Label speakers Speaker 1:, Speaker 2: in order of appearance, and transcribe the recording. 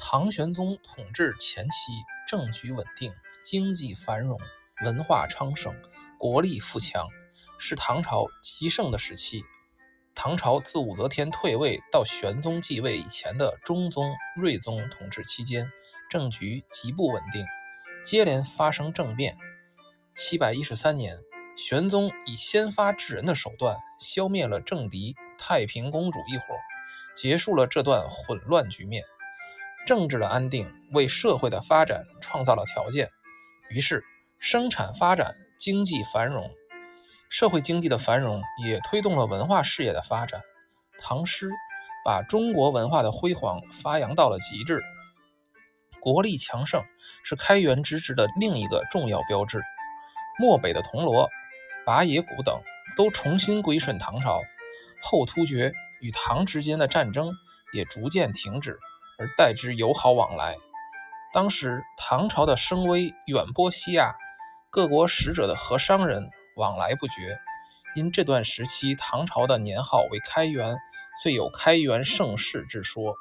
Speaker 1: 唐玄宗统治前期，政局稳定，经济繁荣，文化昌盛，国力富强，是唐朝极盛的时期。唐朝自武则天退位到玄宗继位以前的中宗、睿宗统治期间，政局极不稳定，接连发生政变。七百一十三年，玄宗以先发制人的手段消灭了政敌太平公主一伙，结束了这段混乱局面。政治的安定为社会的发展创造了条件，于是生产发展，经济繁荣，社会经济的繁荣也推动了文化事业的发展。唐诗把中国文化的辉煌发扬到了极致，国力强盛是开元之治的另一个重要标志。漠北的铜锣、拔野谷等都重新归顺唐朝，后突厥与唐之间的战争也逐渐停止。而代之友好往来。当时唐朝的声威远播西亚，各国使者的和商人往来不绝。因这段时期唐朝的年号为开元，遂有开元盛世之说。